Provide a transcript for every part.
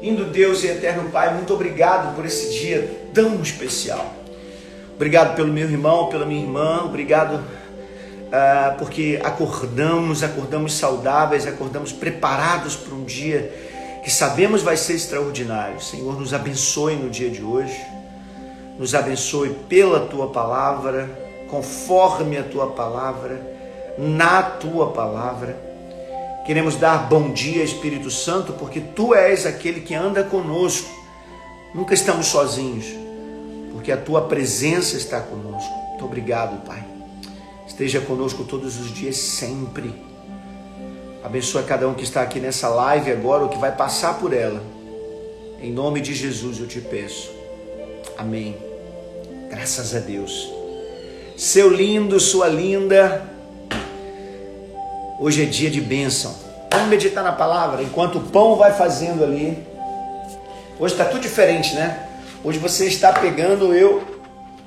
Lindo Deus e eterno Pai, muito obrigado por esse dia tão especial. Obrigado pelo meu irmão, pela minha irmã, obrigado uh, porque acordamos, acordamos saudáveis, acordamos preparados para um dia que sabemos vai ser extraordinário. Senhor, nos abençoe no dia de hoje, nos abençoe pela tua palavra, conforme a tua palavra, na tua palavra Queremos dar bom dia, Espírito Santo, porque tu és aquele que anda conosco. Nunca estamos sozinhos, porque a tua presença está conosco. Muito obrigado, Pai. Esteja conosco todos os dias, sempre. Abençoa cada um que está aqui nessa live agora, ou que vai passar por ela. Em nome de Jesus eu te peço. Amém. Graças a Deus. Seu lindo, sua linda. Hoje é dia de bênção. Vamos meditar na palavra enquanto o pão vai fazendo ali. Hoje está tudo diferente, né? Hoje você está pegando eu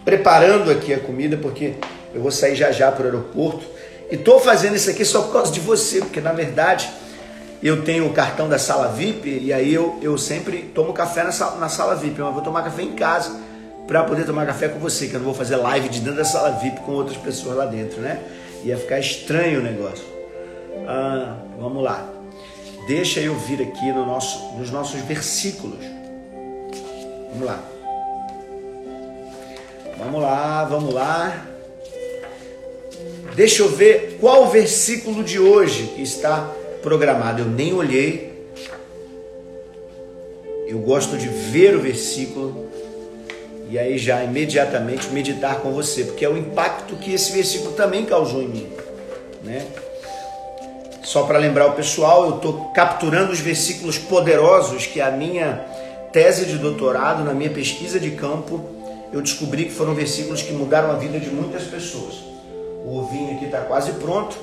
preparando aqui a comida porque eu vou sair já já para o aeroporto e estou fazendo isso aqui só por causa de você, porque na verdade eu tenho o cartão da sala VIP e aí eu, eu sempre tomo café na sala, na sala VIP, mas vou tomar café em casa para poder tomar café com você, que eu não vou fazer live de dentro da sala VIP com outras pessoas lá dentro, né? Ia ficar estranho o negócio. Ah, vamos lá. Deixa eu vir aqui no nosso, nos nossos versículos. Vamos lá. Vamos lá, vamos lá. Deixa eu ver qual versículo de hoje está programado. Eu nem olhei. Eu gosto de ver o versículo e aí já imediatamente meditar com você, porque é o impacto que esse versículo também causou em mim, né? Só para lembrar o pessoal, eu estou capturando os versículos poderosos que a minha tese de doutorado, na minha pesquisa de campo, eu descobri que foram versículos que mudaram a vida de muitas pessoas. O ovinho aqui está quase pronto,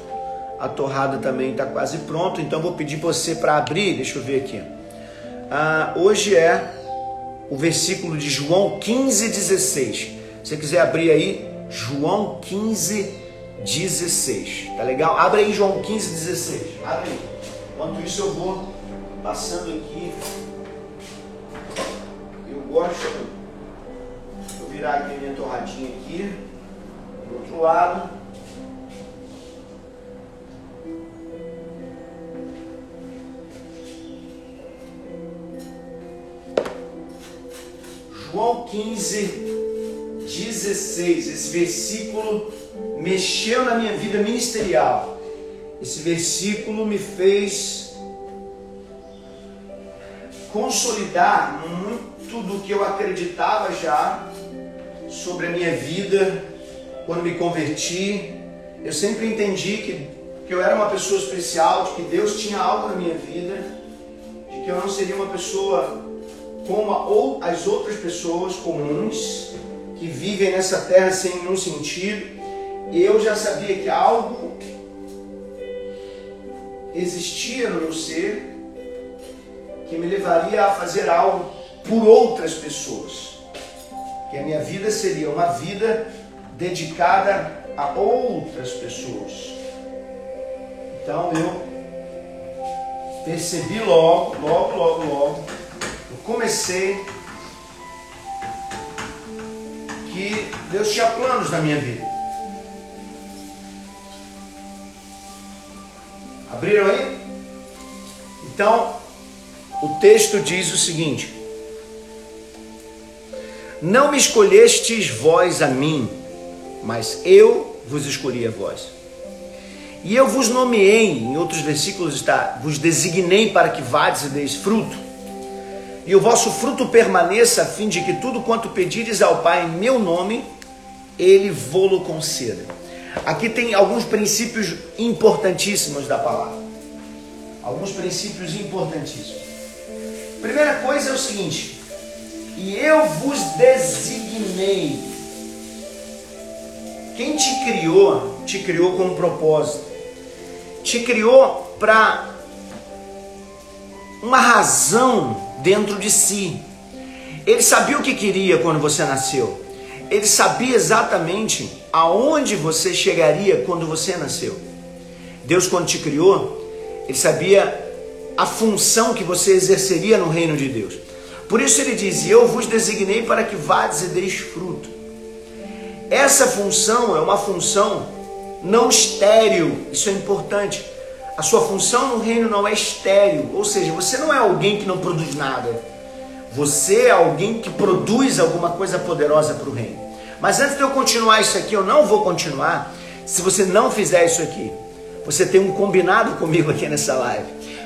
a torrada também está quase pronto, então vou pedir você para abrir, deixa eu ver aqui. Ah, hoje é o versículo de João 15, 16. Se você quiser abrir aí, João 15, 16. 16. Tá legal? Abre aí João 15, 16. Abre aí. Enquanto isso eu vou passando aqui. Eu gosto. Vou virar aqui a minha torradinha aqui. Do outro lado. João 15, 16. Esse versículo mexeu na minha vida ministerial. Esse versículo me fez consolidar muito do que eu acreditava já sobre a minha vida quando me converti. Eu sempre entendi que, que eu era uma pessoa especial, de que Deus tinha algo na minha vida, de que eu não seria uma pessoa como as outras pessoas comuns que vivem nessa terra sem nenhum sentido eu já sabia que algo existia no meu ser que me levaria a fazer algo por outras pessoas. Que a minha vida seria uma vida dedicada a outras pessoas. Então eu percebi logo, logo, logo, logo, eu comecei que Deus tinha planos na minha vida. Abriram aí? Então, o texto diz o seguinte: Não me escolhestes vós a mim, mas eu vos escolhi a vós. E eu vos nomeei, em outros versículos está, vos designei para que vades e deis fruto. E o vosso fruto permaneça, a fim de que tudo quanto pedires ao Pai em meu nome, ele vô-lo conceda. Aqui tem alguns princípios importantíssimos da palavra. Alguns princípios importantíssimos. Primeira coisa é o seguinte: e eu vos designei. Quem te criou, te criou com um propósito. Te criou para uma razão dentro de si. Ele sabia o que queria quando você nasceu. Ele sabia exatamente aonde você chegaria quando você nasceu. Deus, quando te criou, ele sabia a função que você exerceria no reino de Deus. Por isso ele diz: Eu vos designei para que vades e deis fruto. Essa função é uma função não estéril, isso é importante. A sua função no reino não é estéril, ou seja, você não é alguém que não produz nada. Você é alguém que produz alguma coisa poderosa para o reino. Mas antes de eu continuar isso aqui, eu não vou continuar se você não fizer isso aqui. Você tem um combinado comigo aqui nessa live.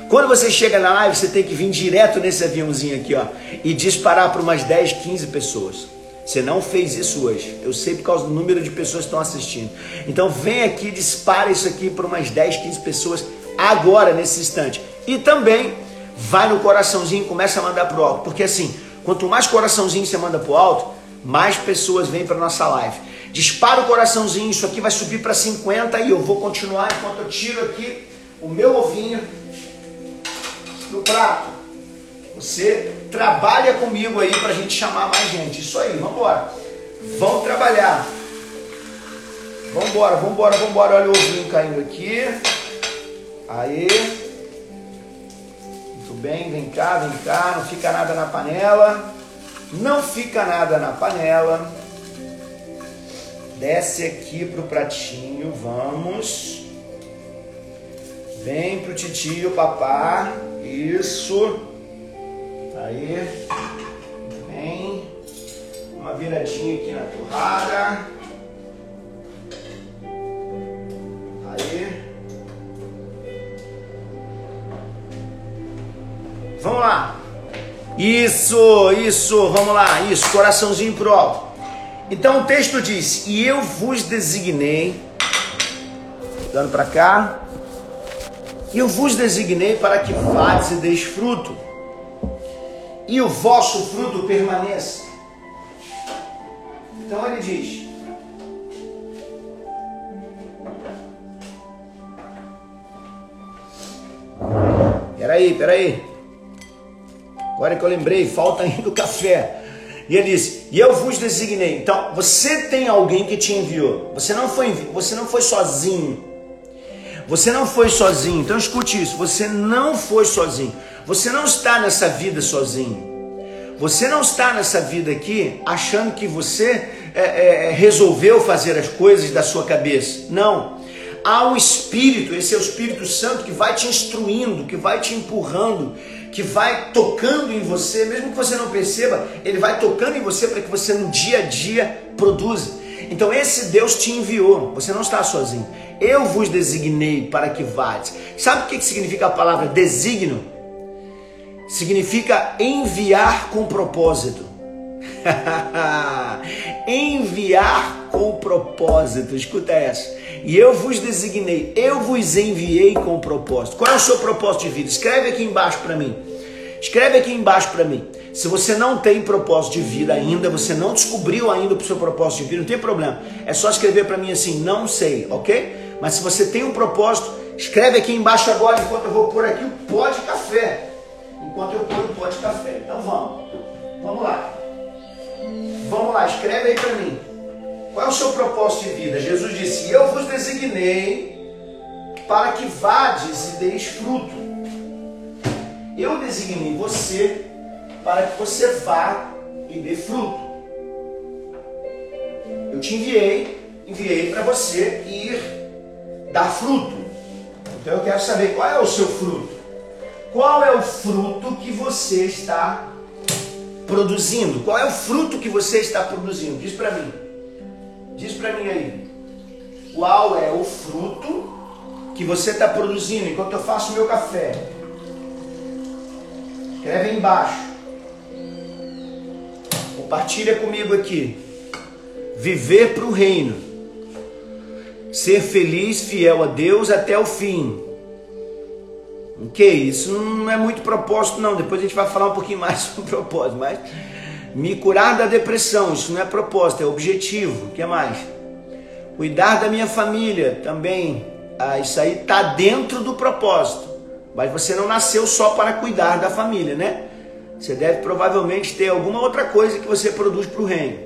Quando você chega na live, você tem que vir direto nesse aviãozinho aqui, ó, e disparar para umas 10, 15 pessoas. Você não fez isso hoje. Eu sei por causa do número de pessoas que estão assistindo. Então vem aqui, dispara isso aqui para umas 10, 15 pessoas agora, nesse instante. E também vai no coraçãozinho e começa a mandar pro alto. Porque assim, quanto mais coraçãozinho você manda pro alto, mais pessoas vêm para nossa live. Dispara o coraçãozinho, isso aqui vai subir para 50 e eu vou continuar enquanto eu tiro aqui o meu ovinho do prato. Você trabalha comigo aí para a gente chamar mais gente. Isso aí, vamos embora. Vamos trabalhar. Vamos embora, vamos embora, vamos embora. Olha o ovinho caindo aqui. Aí. Bem, vem cá, vem cá. Não fica nada na panela. Não fica nada na panela. Desce aqui pro pratinho, vamos. Vem pro titio, papá. Isso. Aí. Vem. Uma viradinha aqui na torrada. Aí. Vamos lá. Isso, isso, vamos lá. Isso, coraçãozinho pro alto. Então o texto diz: E eu vos designei, dando para cá, eu vos designei para que vades e deis fruto, e o vosso fruto permaneça. Então ele diz: Peraí, peraí. Agora que eu lembrei, falta ainda o café. E ele diz: E eu vos designei. Então, você tem alguém que te enviou. Você não foi, você não foi sozinho. Você não foi sozinho. Então escute isso. Você não foi sozinho. Você não está nessa vida sozinho. Você não está nessa vida aqui achando que você é, é, resolveu fazer as coisas da sua cabeça. Não. Há um Espírito, esse é o Espírito Santo que vai te instruindo, que vai te empurrando, que vai tocando em você, mesmo que você não perceba, ele vai tocando em você para que você no dia a dia produza. Então esse Deus te enviou, você não está sozinho. Eu vos designei para que vades. Sabe o que significa a palavra designo? Significa enviar com propósito. enviar com propósito. Escuta essa. E eu vos designei, eu vos enviei com propósito. Qual é o seu propósito de vida? Escreve aqui embaixo para mim. Escreve aqui embaixo para mim. Se você não tem propósito de vida ainda, você não descobriu ainda o seu propósito de vida, não tem problema. É só escrever para mim assim, não sei, ok? Mas se você tem um propósito, escreve aqui embaixo agora, enquanto eu vou pôr aqui o pó de café. Enquanto eu pôr o pó de café. Então vamos. Vamos lá. Vamos lá, escreve aí para mim. Qual é o seu propósito de vida? Jesus disse: Eu vos designei para que vades e deis fruto. Eu designei você para que você vá e dê fruto. Eu te enviei, enviei para você ir dar fruto. Então eu quero saber qual é o seu fruto. Qual é o fruto que você está produzindo? Qual é o fruto que você está produzindo? Diz para mim. Diz para mim aí. Qual é o fruto que você está produzindo enquanto eu faço meu café? Escreve aí embaixo. Compartilha comigo aqui. Viver para o reino. Ser feliz, fiel a Deus até o fim. Ok, isso não é muito propósito, não. Depois a gente vai falar um pouquinho mais sobre propósito, mas me curar da depressão, isso não é propósito, é objetivo. O que mais? Cuidar da minha família também. Ah, isso aí está dentro do propósito. Mas você não nasceu só para cuidar da família, né? Você deve provavelmente ter alguma outra coisa que você produz para o reino,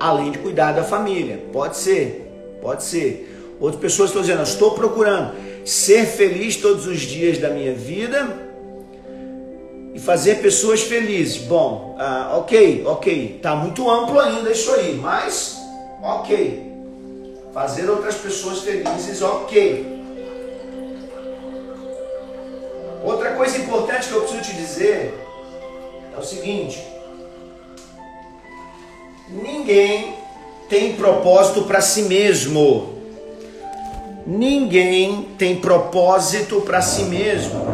além de cuidar da família. Pode ser, pode ser. Outras pessoas estão dizendo: estou procurando ser feliz todos os dias da minha vida e fazer pessoas felizes. Bom, uh, ok, ok, tá muito amplo ainda isso aí, mas ok. Fazer outras pessoas felizes, ok. Outra coisa importante que eu preciso te dizer é o seguinte: ninguém tem propósito para si mesmo. Ninguém tem propósito para si mesmo.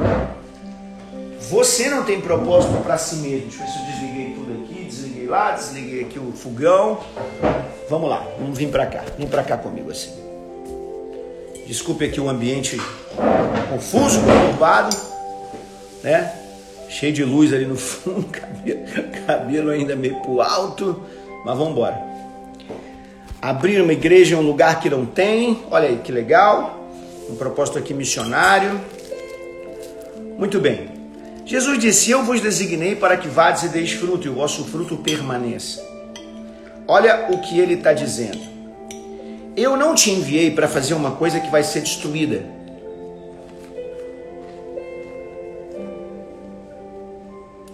Você não tem propósito para si mesmo. Deixa eu ver se eu desliguei tudo aqui, desliguei lá, desliguei aqui o fogão. Vamos lá, vamos vir para cá. Vem para cá comigo assim. Desculpe aqui o ambiente confuso, conturbado, né? Cheio de luz ali no fundo, cabelo, cabelo ainda meio pro alto, mas vamos embora. Abrir uma igreja em um lugar que não tem, olha aí que legal. Um propósito aqui missionário. Muito bem. Jesus disse: Eu vos designei para que vades e deis fruto, e o vosso fruto permaneça. Olha o que ele está dizendo. Eu não te enviei para fazer uma coisa que vai ser destruída.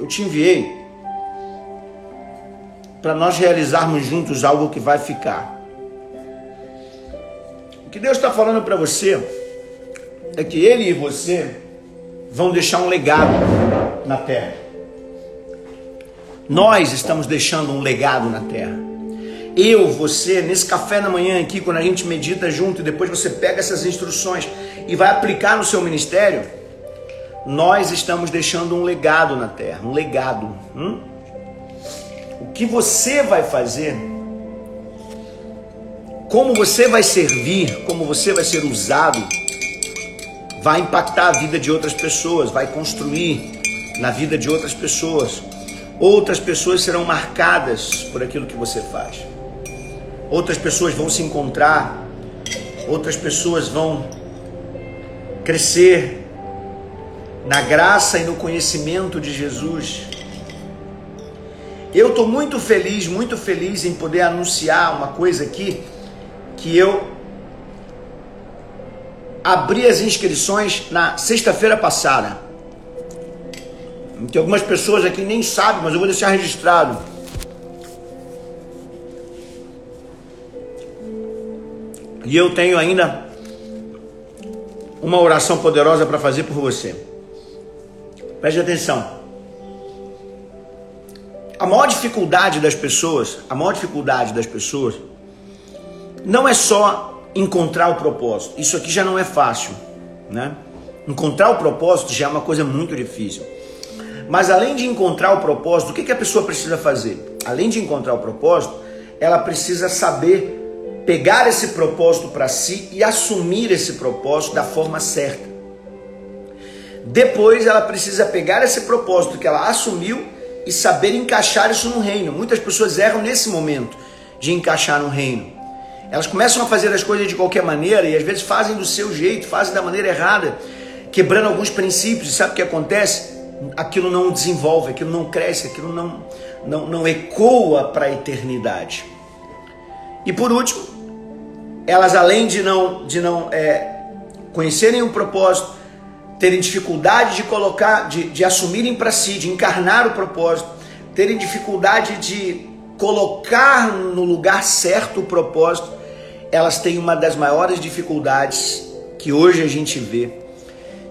Eu te enviei para nós realizarmos juntos algo que vai ficar que Deus está falando para você é que Ele e você vão deixar um legado na terra. Nós estamos deixando um legado na terra. Eu, você, nesse café da manhã aqui, quando a gente medita junto e depois você pega essas instruções e vai aplicar no seu ministério, nós estamos deixando um legado na terra, um legado. Hum? O que você vai fazer como você vai servir, como você vai ser usado, vai impactar a vida de outras pessoas, vai construir na vida de outras pessoas. Outras pessoas serão marcadas por aquilo que você faz. Outras pessoas vão se encontrar, outras pessoas vão crescer na graça e no conhecimento de Jesus. Eu estou muito feliz, muito feliz em poder anunciar uma coisa aqui que eu abri as inscrições na sexta-feira passada. Tem algumas pessoas aqui nem sabem, mas eu vou deixar registrado. E eu tenho ainda uma oração poderosa para fazer por você. Preste atenção. A maior dificuldade das pessoas, a maior dificuldade das pessoas não é só encontrar o propósito. Isso aqui já não é fácil, né? Encontrar o propósito já é uma coisa muito difícil. Mas além de encontrar o propósito, o que, que a pessoa precisa fazer? Além de encontrar o propósito, ela precisa saber pegar esse propósito para si e assumir esse propósito da forma certa. Depois ela precisa pegar esse propósito que ela assumiu e saber encaixar isso no reino. Muitas pessoas erram nesse momento de encaixar no reino. Elas começam a fazer as coisas de qualquer maneira e às vezes fazem do seu jeito, fazem da maneira errada, quebrando alguns princípios. E sabe o que acontece? Aquilo não desenvolve, aquilo não cresce, aquilo não, não, não ecoa para a eternidade. E por último, elas além de não, de não é, conhecerem o propósito, terem dificuldade de colocar, de, de assumirem para si, de encarnar o propósito, terem dificuldade de colocar no lugar certo o propósito, elas têm uma das maiores dificuldades que hoje a gente vê,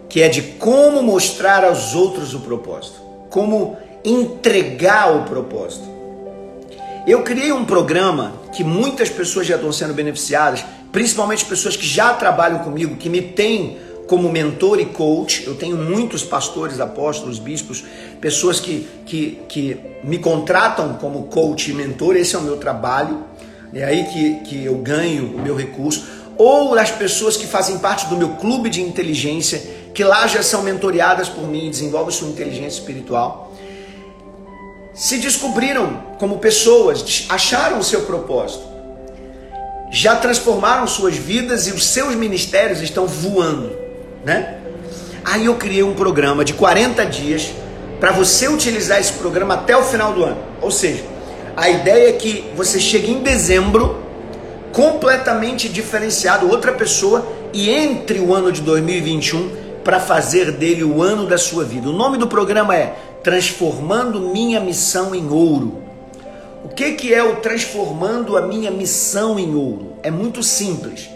que é de como mostrar aos outros o propósito, como entregar o propósito. Eu criei um programa que muitas pessoas já estão sendo beneficiadas, principalmente pessoas que já trabalham comigo, que me têm como mentor e coach. Eu tenho muitos pastores, apóstolos, bispos, pessoas que, que, que me contratam como coach e mentor. Esse é o meu trabalho. É aí que, que eu ganho o meu recurso. Ou as pessoas que fazem parte do meu clube de inteligência, que lá já são mentoreadas por mim, desenvolvem sua inteligência espiritual, se descobriram como pessoas, acharam o seu propósito, já transformaram suas vidas e os seus ministérios estão voando, né? Aí eu criei um programa de 40 dias para você utilizar esse programa até o final do ano. Ou seja, a ideia é que você chegue em dezembro completamente diferenciado, outra pessoa, e entre o ano de 2021 para fazer dele o ano da sua vida. O nome do programa é Transformando Minha Missão em Ouro. O que, que é o Transformando a Minha Missão em Ouro? É muito simples.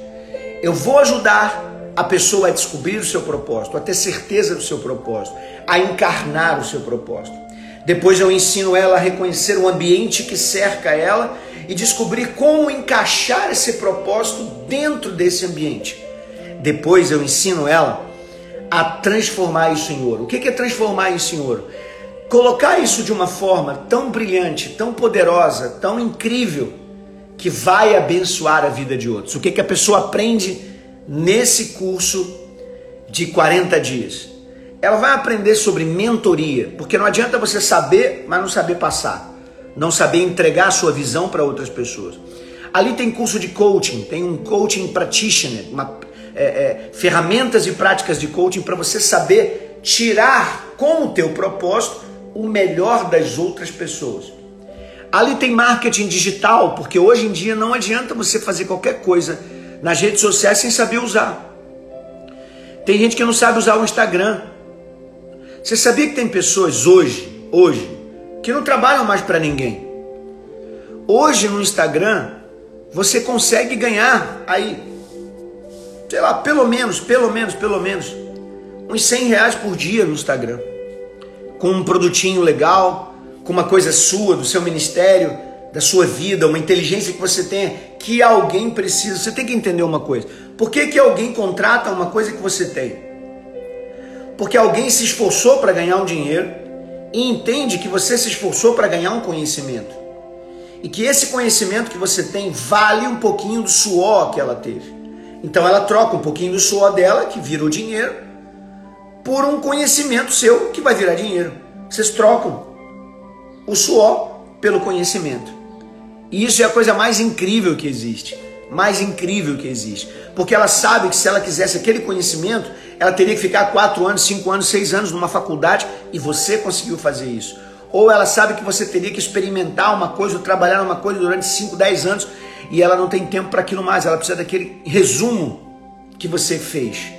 Eu vou ajudar a pessoa a descobrir o seu propósito, a ter certeza do seu propósito, a encarnar o seu propósito. Depois eu ensino ela a reconhecer o ambiente que cerca ela e descobrir como encaixar esse propósito dentro desse ambiente. Depois eu ensino ela a transformar isso em ouro. O que é transformar isso em ouro? Colocar isso de uma forma tão brilhante, tão poderosa, tão incrível, que vai abençoar a vida de outros. O que, que a pessoa aprende nesse curso de 40 dias? Ela vai aprender sobre mentoria, porque não adianta você saber, mas não saber passar não saber entregar a sua visão para outras pessoas. Ali tem curso de coaching, tem um coaching practitioner, uma, é, é, ferramentas e práticas de coaching para você saber tirar com o teu propósito o melhor das outras pessoas. Ali tem marketing digital, porque hoje em dia não adianta você fazer qualquer coisa nas redes sociais sem saber usar. Tem gente que não sabe usar o Instagram. Você sabia que tem pessoas hoje, hoje, que não trabalham mais para ninguém. Hoje no Instagram você consegue ganhar aí, sei lá, pelo menos, pelo menos, pelo menos, uns 100 reais por dia no Instagram. Com um produtinho legal, com uma coisa sua, do seu ministério, da sua vida, uma inteligência que você tem, que alguém precisa. Você tem que entender uma coisa. Por que, que alguém contrata uma coisa que você tem? Porque alguém se esforçou para ganhar um dinheiro e entende que você se esforçou para ganhar um conhecimento. E que esse conhecimento que você tem vale um pouquinho do suor que ela teve. Então ela troca um pouquinho do suor dela, que vira o dinheiro, por um conhecimento seu que vai virar dinheiro. Vocês trocam o suor pelo conhecimento. E isso é a coisa mais incrível que existe. Mais incrível que existe. Porque ela sabe que se ela quisesse aquele conhecimento, ela teria que ficar quatro anos, cinco anos, seis anos numa faculdade e você conseguiu fazer isso. Ou ela sabe que você teria que experimentar uma coisa ou trabalhar numa coisa durante 5, 10 anos e ela não tem tempo para aquilo mais, ela precisa daquele resumo que você fez.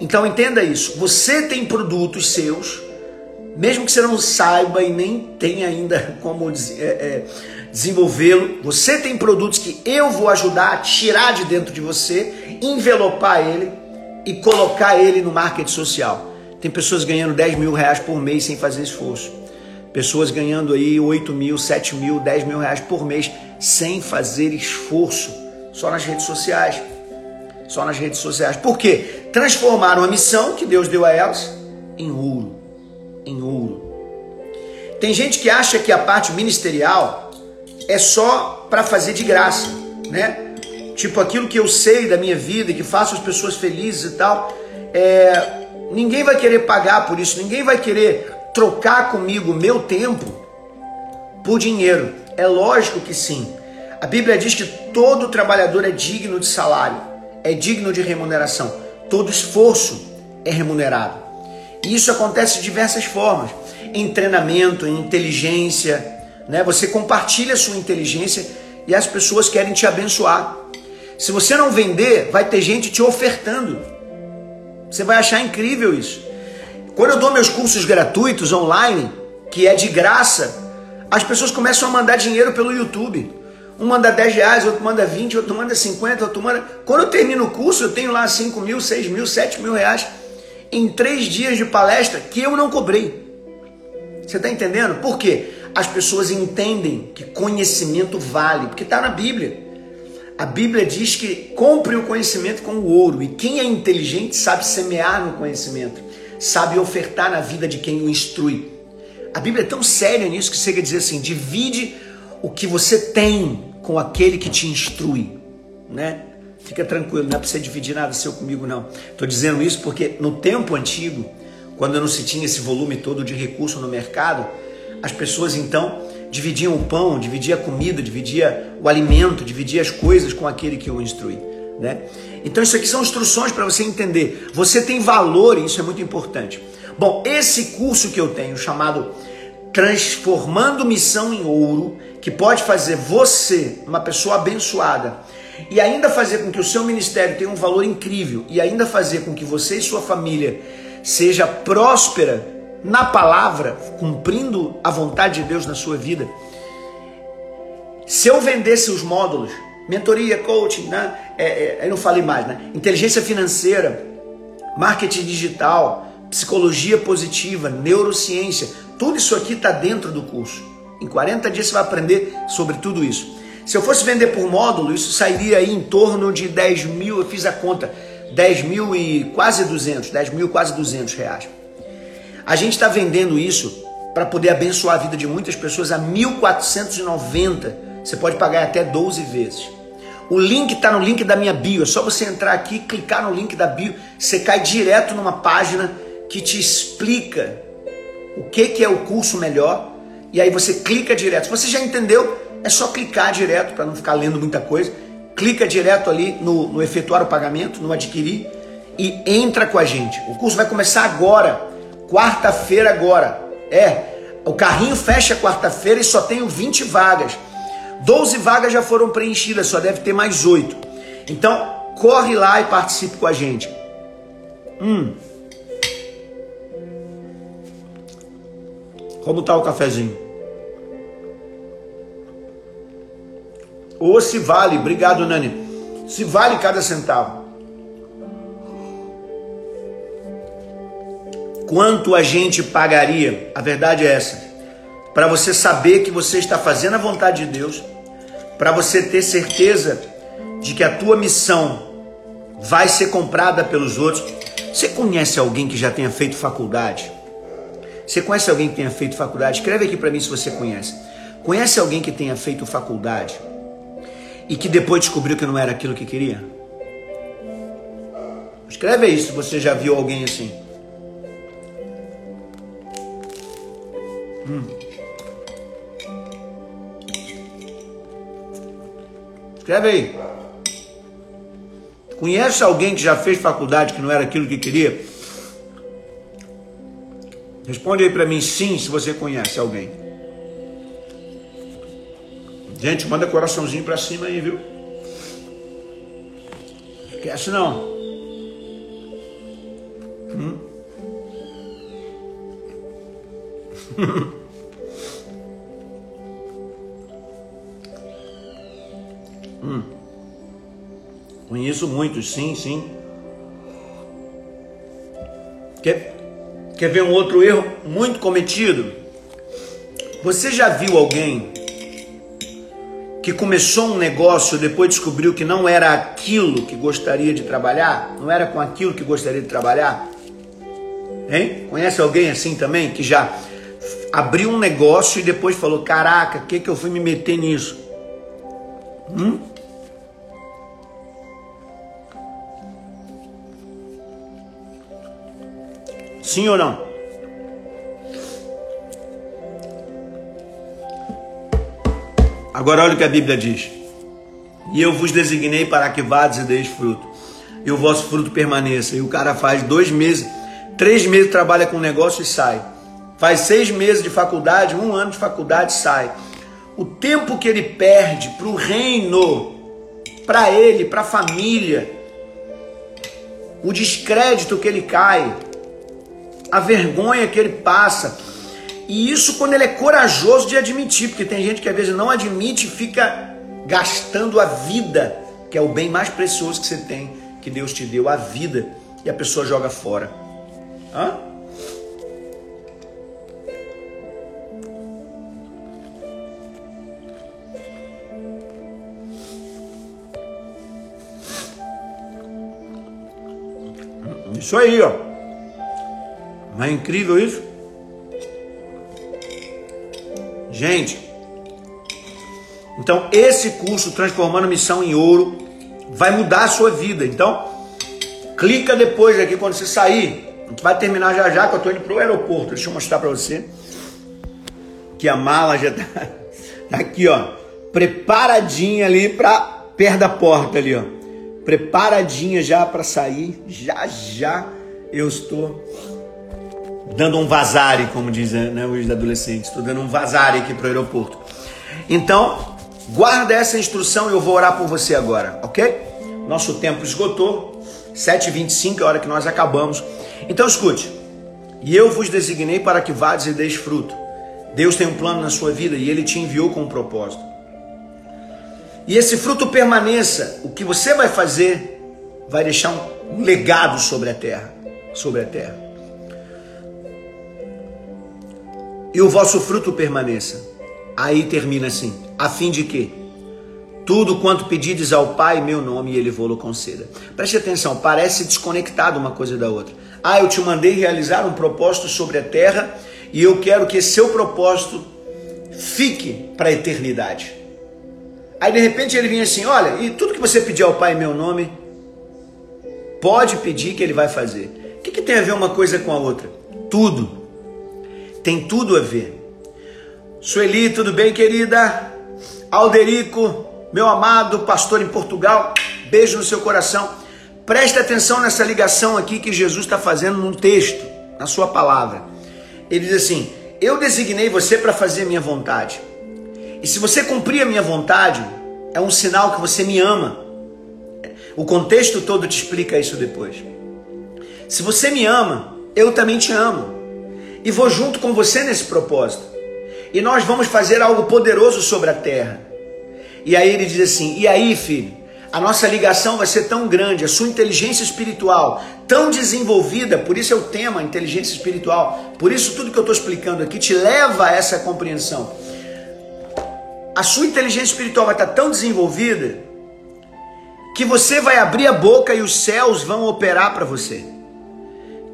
Então entenda isso, você tem produtos seus, mesmo que você não saiba e nem tenha ainda como é, é, desenvolvê-lo, você tem produtos que eu vou ajudar a tirar de dentro de você, envelopar ele e colocar ele no marketing social. Tem pessoas ganhando 10 mil reais por mês sem fazer esforço. Pessoas ganhando aí 8 mil, 7 mil, 10 mil reais por mês sem fazer esforço. Só nas redes sociais. Só nas redes sociais. Por quê? Transformaram a missão que Deus deu a elas em ouro. Em ouro. Tem gente que acha que a parte ministerial é só para fazer de graça, né? tipo aquilo que eu sei da minha vida que faço as pessoas felizes e tal, é, ninguém vai querer pagar por isso, ninguém vai querer trocar comigo meu tempo por dinheiro. É lógico que sim. A Bíblia diz que todo trabalhador é digno de salário, é digno de remuneração. Todo esforço é remunerado. E isso acontece de diversas formas. Em treinamento, em inteligência, né? Você compartilha a sua inteligência e as pessoas querem te abençoar. Se você não vender, vai ter gente te ofertando. Você vai achar incrível isso. Quando eu dou meus cursos gratuitos online, que é de graça, as pessoas começam a mandar dinheiro pelo YouTube. Um manda 10 reais, outro manda 20, outro manda 50, outro manda. Quando eu termino o curso, eu tenho lá 5 mil, 6 mil, 7 mil reais em três dias de palestra que eu não cobrei. Você está entendendo? Por quê? As pessoas entendem que conhecimento vale, porque está na Bíblia. A Bíblia diz que compre o conhecimento com o ouro, e quem é inteligente sabe semear no conhecimento, sabe ofertar na vida de quem o instrui. A Bíblia é tão séria nisso que chega a dizer assim: divide o que você tem com aquele que te instrui, né? Fica tranquilo, não é para você dividir nada seu comigo, não. Estou dizendo isso porque no tempo antigo, quando não se tinha esse volume todo de recurso no mercado, as pessoas então dividiam o pão, dividiam a comida, dividiam o alimento, dividiam as coisas com aquele que o instrui. Né? Então isso aqui são instruções para você entender. Você tem valor e isso é muito importante. Bom, esse curso que eu tenho chamado Transformando Missão em Ouro, que pode fazer você uma pessoa abençoada e ainda fazer com que o seu ministério tenha um valor incrível e ainda fazer com que você e sua família seja próspera na palavra, cumprindo a vontade de Deus na sua vida. Se eu vendesse os módulos, mentoria, coaching, né? É, é, eu não falei mais, né? Inteligência financeira, marketing digital, psicologia positiva, neurociência, tudo isso aqui está dentro do curso. Em 40 dias você vai aprender sobre tudo isso. Se eu fosse vender por módulo, isso sairia aí em torno de 10 mil, eu fiz a conta, 10 mil e quase 200, 10 mil quase 200 reais. A gente está vendendo isso para poder abençoar a vida de muitas pessoas a 1.490. Você pode pagar até 12 vezes. O link está no link da minha bio. É só você entrar aqui, clicar no link da bio, você cai direto numa página que te explica o que, que é o curso melhor. E aí você clica direto. Se você já entendeu, é só clicar direto para não ficar lendo muita coisa. Clica direto ali no, no efetuar o pagamento, no adquirir e entra com a gente. O curso vai começar agora, quarta-feira agora. É, o carrinho fecha quarta-feira e só tenho 20 vagas. 12 vagas já foram preenchidas, só deve ter mais 8. Então, corre lá e participe com a gente. Hum. Como tá o cafezinho? Ou se vale, obrigado Nani. Se vale cada centavo. Quanto a gente pagaria? A verdade é essa. Para você saber que você está fazendo a vontade de Deus, para você ter certeza de que a tua missão vai ser comprada pelos outros. Você conhece alguém que já tenha feito faculdade? Você conhece alguém que tenha feito faculdade? Escreve aqui para mim se você conhece. Conhece alguém que tenha feito faculdade e que depois descobriu que não era aquilo que queria? Escreve aí se você já viu alguém assim. Hum. Escreve aí. Conhece alguém que já fez faculdade que não era aquilo que queria? Responde aí para mim sim, se você conhece alguém. Gente, manda coraçãozinho para cima aí, viu? Esquece não. Hum? hum. Conheço muitos, sim, sim. Quer, quer ver um outro erro muito cometido? Você já viu alguém que começou um negócio depois descobriu que não era aquilo que gostaria de trabalhar? Não era com aquilo que gostaria de trabalhar? Hein? Conhece alguém assim também que já abriu um negócio e depois falou: Caraca, que, que eu fui me meter nisso? Hum? Sim ou não? Agora olha o que a Bíblia diz. E eu vos designei para que vades e deis fruto. E o vosso fruto permaneça. E o cara faz dois meses, três meses trabalha com o negócio e sai. Faz seis meses de faculdade, um ano de faculdade sai. O tempo que ele perde para o reino, para ele, para a família, o descrédito que ele cai, a vergonha que ele passa, e isso quando ele é corajoso de admitir, porque tem gente que às vezes não admite e fica gastando a vida, que é o bem mais precioso que você tem, que Deus te deu, a vida, e a pessoa joga fora. Hã? Isso aí, ó. Não é incrível isso? Gente, então esse curso Transformando Missão em Ouro vai mudar a sua vida. Então, clica depois aqui quando você sair. A gente vai terminar já já, que eu estou indo para o aeroporto. Deixa eu mostrar para você. Que a mala já tá, tá aqui, ó. Preparadinha ali para perto da porta ali, ó. Preparadinha já para sair. Já já eu estou dando um vazare, como dizem né, os adolescentes. Estou dando um vazare aqui para o aeroporto. Então, guarda essa instrução e eu vou orar por você agora, ok? Nosso tempo esgotou. 7h25 é a hora que nós acabamos. Então escute. E eu vos designei para que vades e deis fruto. Deus tem um plano na sua vida e Ele te enviou com um propósito. E esse fruto permaneça. O que você vai fazer vai deixar um legado sobre a terra. Sobre a terra. E o vosso fruto permaneça. Aí termina assim: a fim de que tudo quanto pedides ao Pai, meu nome, Ele vou-lo conceda. Preste atenção, parece desconectado uma coisa da outra. Ah, eu te mandei realizar um propósito sobre a terra e eu quero que esse seu propósito fique para a eternidade. Aí de repente ele vinha assim: Olha, e tudo que você pedir ao Pai em meu nome, pode pedir que Ele vai fazer. O que, que tem a ver uma coisa com a outra? Tudo. Tem tudo a ver. Sueli, tudo bem, querida? Alderico, meu amado pastor em Portugal, beijo no seu coração. Preste atenção nessa ligação aqui que Jesus está fazendo num texto, na sua palavra. Ele diz assim: Eu designei você para fazer a minha vontade. E se você cumprir a minha vontade, é um sinal que você me ama. O contexto todo te explica isso depois. Se você me ama, eu também te amo. E vou junto com você nesse propósito. E nós vamos fazer algo poderoso sobre a terra. E aí ele diz assim: E aí, filho, a nossa ligação vai ser tão grande, a sua inteligência espiritual tão desenvolvida, por isso é o tema inteligência espiritual. Por isso tudo que eu estou explicando aqui te leva a essa compreensão. A sua inteligência espiritual vai estar tão desenvolvida que você vai abrir a boca e os céus vão operar para você.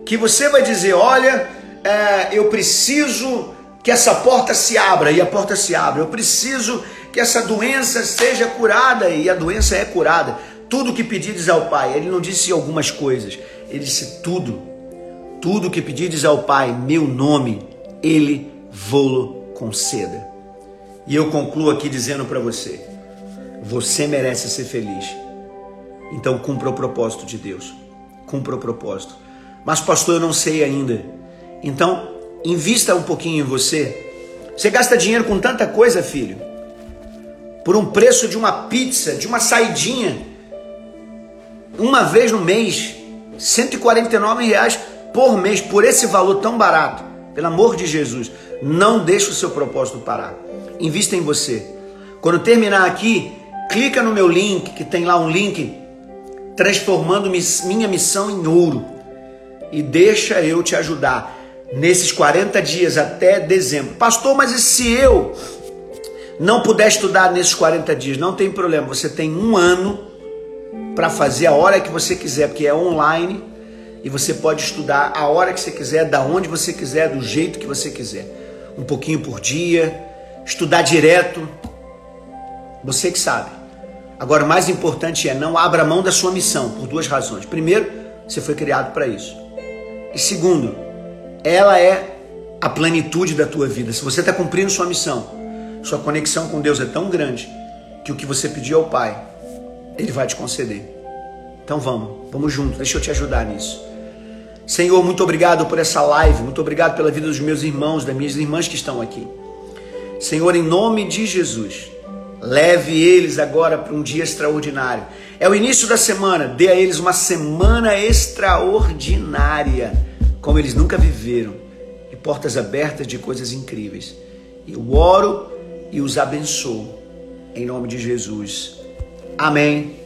Que você vai dizer: Olha, é, eu preciso que essa porta se abra e a porta se abre. Eu preciso que essa doença seja curada e a doença é curada. Tudo que pedides ao Pai, ele não disse algumas coisas, ele disse tudo. Tudo que pedides ao Pai, meu nome, ele vô-lo conceda. E eu concluo aqui dizendo para você: você merece ser feliz. Então cumpra o propósito de Deus. Cumpra o propósito. Mas pastor, eu não sei ainda. Então, invista um pouquinho em você. Você gasta dinheiro com tanta coisa, filho. Por um preço de uma pizza, de uma saidinha. Uma vez no mês. 149 reais por mês, por esse valor tão barato. Pelo amor de Jesus, não deixe o seu propósito parar. Invista em você. Quando terminar aqui, clica no meu link, que tem lá um link transformando minha missão em ouro. E deixa eu te ajudar nesses 40 dias até dezembro. Pastor, mas e se eu não puder estudar nesses 40 dias? Não tem problema, você tem um ano para fazer a hora que você quiser, porque é online e você pode estudar a hora que você quiser, da onde você quiser, do jeito que você quiser. Um pouquinho por dia, estudar direto. Você que sabe. Agora, o mais importante é não abra mão da sua missão por duas razões. Primeiro, você foi criado para isso. E segundo, ela é a plenitude da tua vida. Se você está cumprindo sua missão, sua conexão com Deus é tão grande que o que você pediu ao Pai, Ele vai te conceder. Então vamos, vamos junto, deixa eu te ajudar nisso. Senhor, muito obrigado por essa live, muito obrigado pela vida dos meus irmãos, das minhas irmãs que estão aqui. Senhor, em nome de Jesus, leve eles agora para um dia extraordinário. É o início da semana, dê a eles uma semana extraordinária como eles nunca viveram, e portas abertas de coisas incríveis. Eu oro e os abençoo, em nome de Jesus. Amém.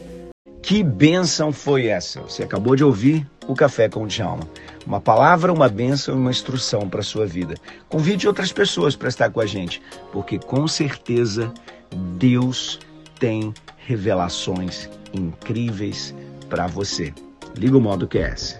Que bênção foi essa? Você acabou de ouvir o Café com o Djalma. Uma palavra, uma bênção e uma instrução para a sua vida. Convide outras pessoas para estar com a gente, porque com certeza Deus tem revelações incríveis para você. Liga o modo QS.